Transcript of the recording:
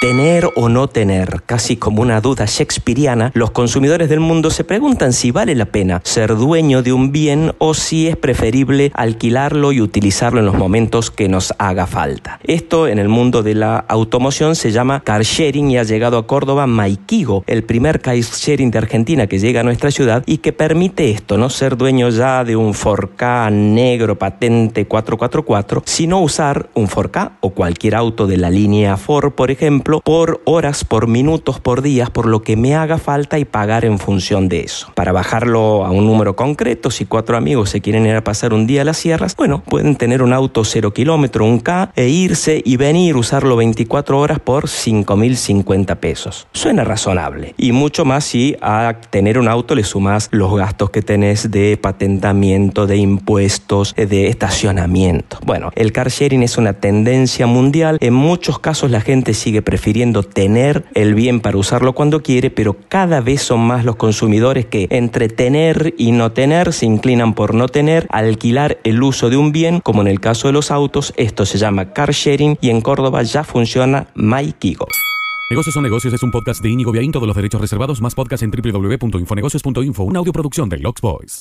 Tener o no tener, casi como una duda shakespeariana, los consumidores del mundo se preguntan si vale la pena ser dueño de un bien o si es preferible alquilarlo y utilizarlo en los momentos que nos haga falta. Esto en el mundo de la automoción se llama car sharing y ha llegado a Córdoba Maikigo, el primer car sharing de Argentina que llega a nuestra ciudad y que permite esto, no ser dueño ya de un 4K negro patente 444, sino usar un 4K o cualquier auto de la línea Ford, por ejemplo, por horas, por minutos, por días, por lo que me haga falta y pagar en función de eso. Para bajarlo a un número concreto, si cuatro amigos se quieren ir a pasar un día a las sierras, bueno, pueden tener un auto cero kilómetro, un K, e irse y venir, usarlo 24 horas por 5.050 pesos. Suena razonable. Y mucho más si a tener un auto le sumas los gastos que tenés de patentamiento, de impuestos, de estacionamiento. Bueno, el car sharing es una tendencia mundial. En muchos casos la gente sigue prefiriendo tener el bien para usarlo cuando quiere, pero cada vez son más los consumidores que entre tener y no tener se inclinan por no tener, alquilar el uso de un bien, como en el caso de los autos, esto se llama car sharing y en Córdoba ya funciona MyKigo. Negocios son negocios es un podcast de Íñigo Viaín, todos los derechos reservados, más podcast en www.infonegocios.info, una audioproducción de Lux Boys.